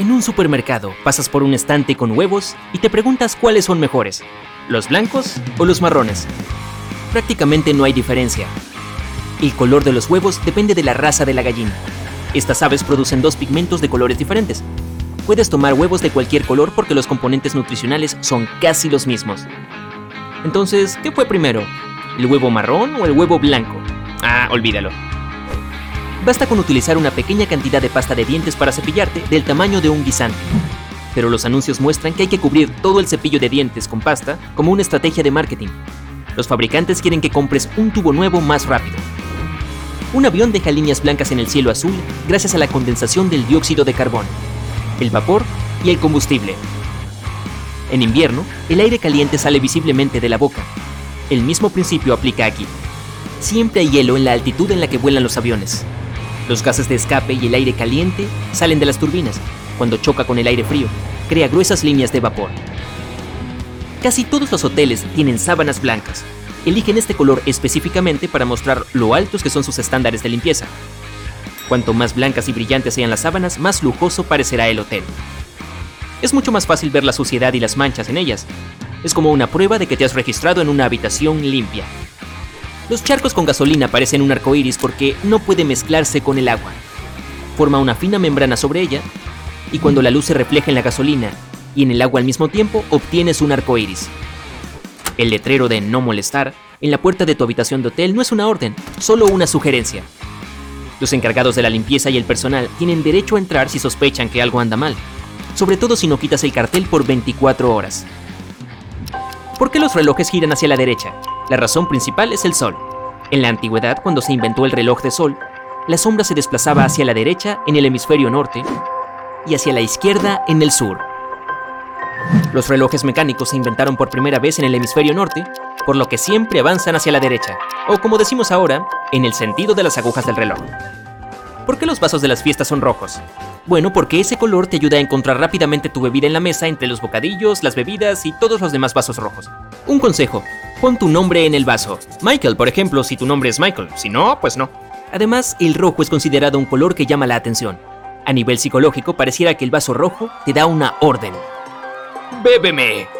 En un supermercado, pasas por un estante con huevos y te preguntas cuáles son mejores, los blancos o los marrones. Prácticamente no hay diferencia. El color de los huevos depende de la raza de la gallina. Estas aves producen dos pigmentos de colores diferentes. Puedes tomar huevos de cualquier color porque los componentes nutricionales son casi los mismos. Entonces, ¿qué fue primero? ¿El huevo marrón o el huevo blanco? Ah, olvídalo. Basta con utilizar una pequeña cantidad de pasta de dientes para cepillarte del tamaño de un guisante. Pero los anuncios muestran que hay que cubrir todo el cepillo de dientes con pasta como una estrategia de marketing. Los fabricantes quieren que compres un tubo nuevo más rápido. Un avión deja líneas blancas en el cielo azul gracias a la condensación del dióxido de carbono, el vapor y el combustible. En invierno, el aire caliente sale visiblemente de la boca. El mismo principio aplica aquí. Siempre hay hielo en la altitud en la que vuelan los aviones. Los gases de escape y el aire caliente salen de las turbinas. Cuando choca con el aire frío, crea gruesas líneas de vapor. Casi todos los hoteles tienen sábanas blancas. Eligen este color específicamente para mostrar lo altos que son sus estándares de limpieza. Cuanto más blancas y brillantes sean las sábanas, más lujoso parecerá el hotel. Es mucho más fácil ver la suciedad y las manchas en ellas. Es como una prueba de que te has registrado en una habitación limpia. Los charcos con gasolina parecen un arco iris porque no puede mezclarse con el agua. Forma una fina membrana sobre ella, y cuando la luz se refleja en la gasolina y en el agua al mismo tiempo, obtienes un arco iris. El letrero de no molestar en la puerta de tu habitación de hotel no es una orden, solo una sugerencia. Los encargados de la limpieza y el personal tienen derecho a entrar si sospechan que algo anda mal, sobre todo si no quitas el cartel por 24 horas. ¿Por qué los relojes giran hacia la derecha? La razón principal es el sol. En la antigüedad, cuando se inventó el reloj de sol, la sombra se desplazaba hacia la derecha en el hemisferio norte y hacia la izquierda en el sur. Los relojes mecánicos se inventaron por primera vez en el hemisferio norte, por lo que siempre avanzan hacia la derecha, o como decimos ahora, en el sentido de las agujas del reloj. ¿Por qué los vasos de las fiestas son rojos? Bueno, porque ese color te ayuda a encontrar rápidamente tu bebida en la mesa entre los bocadillos, las bebidas y todos los demás vasos rojos. Un consejo, pon tu nombre en el vaso. Michael, por ejemplo, si tu nombre es Michael. Si no, pues no. Además, el rojo es considerado un color que llama la atención. A nivel psicológico, pareciera que el vaso rojo te da una orden. ¡Bébeme!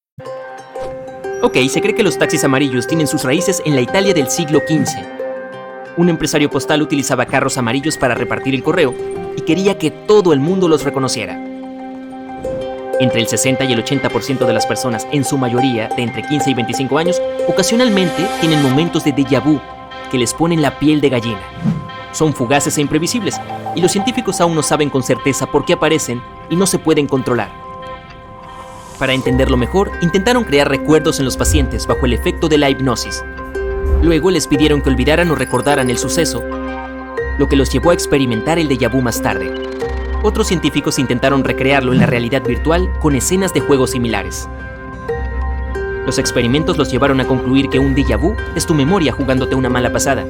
Ok, se cree que los taxis amarillos tienen sus raíces en la Italia del siglo XV. Un empresario postal utilizaba carros amarillos para repartir el correo y quería que todo el mundo los reconociera. Entre el 60 y el 80% de las personas, en su mayoría de entre 15 y 25 años, ocasionalmente tienen momentos de déjà vu que les ponen la piel de gallina. Son fugaces e imprevisibles, y los científicos aún no saben con certeza por qué aparecen y no se pueden controlar. Para entenderlo mejor, intentaron crear recuerdos en los pacientes bajo el efecto de la hipnosis. Luego les pidieron que olvidaran o recordaran el suceso, lo que los llevó a experimentar el déjà vu más tarde. Otros científicos intentaron recrearlo en la realidad virtual con escenas de juegos similares. Los experimentos los llevaron a concluir que un déjà vu es tu memoria jugándote una mala pasada.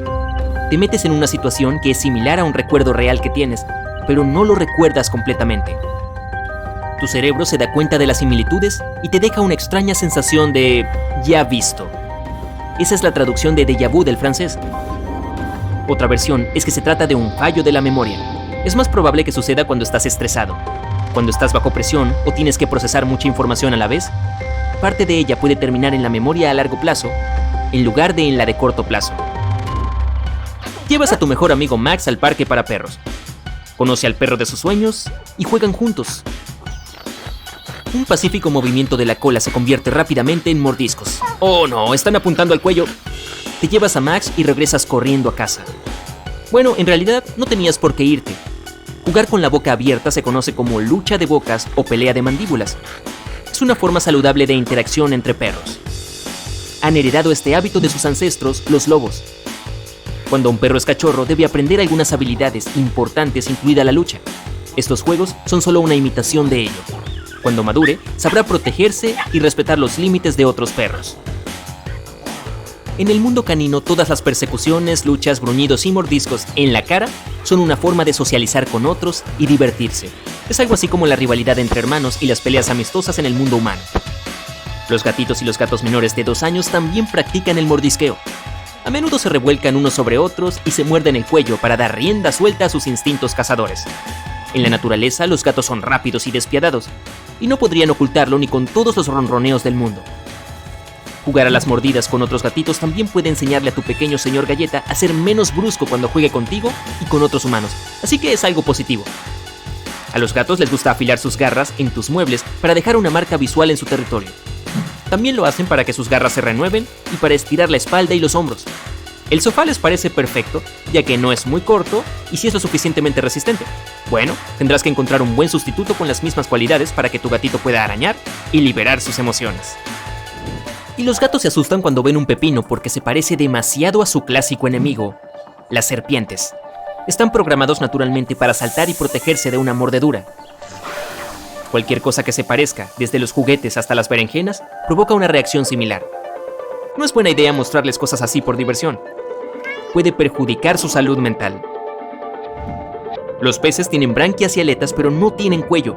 Te metes en una situación que es similar a un recuerdo real que tienes, pero no lo recuerdas completamente. Tu cerebro se da cuenta de las similitudes y te deja una extraña sensación de ya visto. Esa es la traducción de déjà vu del francés. Otra versión es que se trata de un fallo de la memoria. Es más probable que suceda cuando estás estresado. Cuando estás bajo presión o tienes que procesar mucha información a la vez, parte de ella puede terminar en la memoria a largo plazo en lugar de en la de corto plazo. Llevas a tu mejor amigo Max al parque para perros. conoce al perro de sus sueños y juegan juntos. Un pacífico movimiento de la cola se convierte rápidamente en mordiscos. Oh no, están apuntando al cuello. Te llevas a Max y regresas corriendo a casa. Bueno, en realidad no tenías por qué irte. Jugar con la boca abierta se conoce como lucha de bocas o pelea de mandíbulas. Es una forma saludable de interacción entre perros. Han heredado este hábito de sus ancestros, los lobos. Cuando un perro es cachorro, debe aprender algunas habilidades importantes, incluida la lucha. Estos juegos son solo una imitación de ello. Cuando madure, sabrá protegerse y respetar los límites de otros perros. En el mundo canino, todas las persecuciones, luchas, gruñidos y mordiscos en la cara son una forma de socializar con otros y divertirse. Es algo así como la rivalidad entre hermanos y las peleas amistosas en el mundo humano. Los gatitos y los gatos menores de dos años también practican el mordisqueo. A menudo se revuelcan unos sobre otros y se muerden el cuello para dar rienda suelta a sus instintos cazadores. En la naturaleza, los gatos son rápidos y despiadados, y no podrían ocultarlo ni con todos los ronroneos del mundo. Jugar a las mordidas con otros gatitos también puede enseñarle a tu pequeño señor galleta a ser menos brusco cuando juegue contigo y con otros humanos, así que es algo positivo. A los gatos les gusta afilar sus garras en tus muebles para dejar una marca visual en su territorio. También lo hacen para que sus garras se renueven y para estirar la espalda y los hombros. El sofá les parece perfecto, ya que no es muy corto y si es lo suficientemente resistente. Bueno, tendrás que encontrar un buen sustituto con las mismas cualidades para que tu gatito pueda arañar y liberar sus emociones. Y los gatos se asustan cuando ven un pepino porque se parece demasiado a su clásico enemigo, las serpientes. Están programados naturalmente para saltar y protegerse de una mordedura. Cualquier cosa que se parezca, desde los juguetes hasta las berenjenas, provoca una reacción similar. No es buena idea mostrarles cosas así por diversión. Puede perjudicar su salud mental. Los peces tienen branquias y aletas pero no tienen cuello,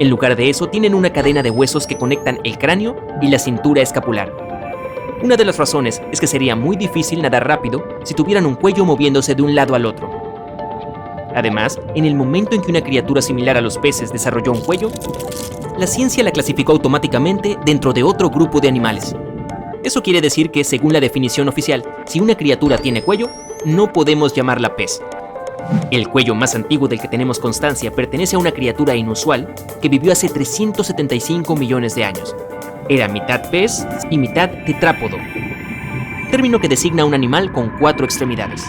en lugar de eso, tienen una cadena de huesos que conectan el cráneo y la cintura escapular. Una de las razones es que sería muy difícil nadar rápido si tuvieran un cuello moviéndose de un lado al otro. Además, en el momento en que una criatura similar a los peces desarrolló un cuello, la ciencia la clasificó automáticamente dentro de otro grupo de animales. Eso quiere decir que, según la definición oficial, si una criatura tiene cuello, no podemos llamarla pez, el cuello más antiguo del que tenemos constancia pertenece a una criatura inusual que vivió hace 375 millones de años. Era mitad pez y mitad tetrápodo, término que designa a un animal con cuatro extremidades.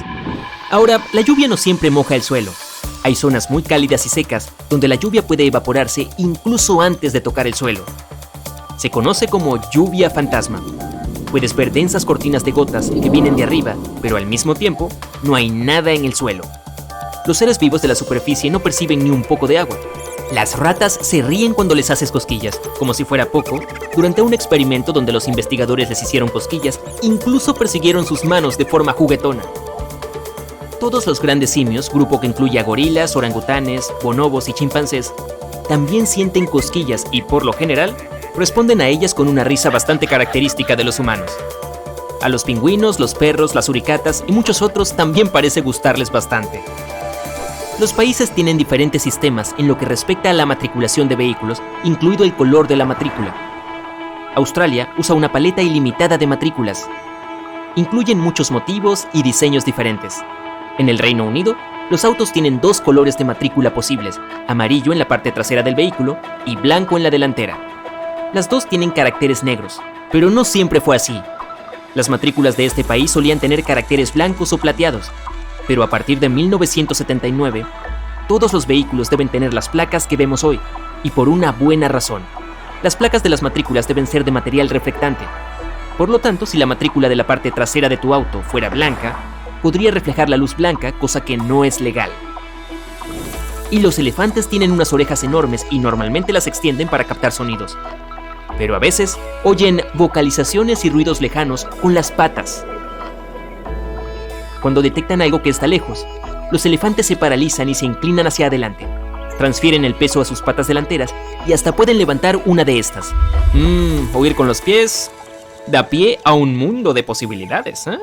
Ahora, la lluvia no siempre moja el suelo. Hay zonas muy cálidas y secas donde la lluvia puede evaporarse incluso antes de tocar el suelo. Se conoce como lluvia fantasma. Puedes ver densas cortinas de gotas que vienen de arriba, pero al mismo tiempo no hay nada en el suelo. Los seres vivos de la superficie no perciben ni un poco de agua. Las ratas se ríen cuando les haces cosquillas, como si fuera poco. Durante un experimento donde los investigadores les hicieron cosquillas, incluso persiguieron sus manos de forma juguetona. Todos los grandes simios, grupo que incluye a gorilas, orangutanes, bonobos y chimpancés, también sienten cosquillas y por lo general responden a ellas con una risa bastante característica de los humanos. A los pingüinos, los perros, las uricatas y muchos otros también parece gustarles bastante. Los países tienen diferentes sistemas en lo que respecta a la matriculación de vehículos, incluido el color de la matrícula. Australia usa una paleta ilimitada de matrículas. Incluyen muchos motivos y diseños diferentes. En el Reino Unido, los autos tienen dos colores de matrícula posibles, amarillo en la parte trasera del vehículo y blanco en la delantera. Las dos tienen caracteres negros, pero no siempre fue así. Las matrículas de este país solían tener caracteres blancos o plateados, pero a partir de 1979, todos los vehículos deben tener las placas que vemos hoy, y por una buena razón. Las placas de las matrículas deben ser de material reflectante. Por lo tanto, si la matrícula de la parte trasera de tu auto fuera blanca, podría reflejar la luz blanca, cosa que no es legal. Y los elefantes tienen unas orejas enormes y normalmente las extienden para captar sonidos. Pero a veces oyen vocalizaciones y ruidos lejanos con las patas, cuando detectan algo que está lejos, los elefantes se paralizan y se inclinan hacia adelante. Transfieren el peso a sus patas delanteras y hasta pueden levantar una de estas. Mmm, oír con los pies da pie a un mundo de posibilidades, ¿eh?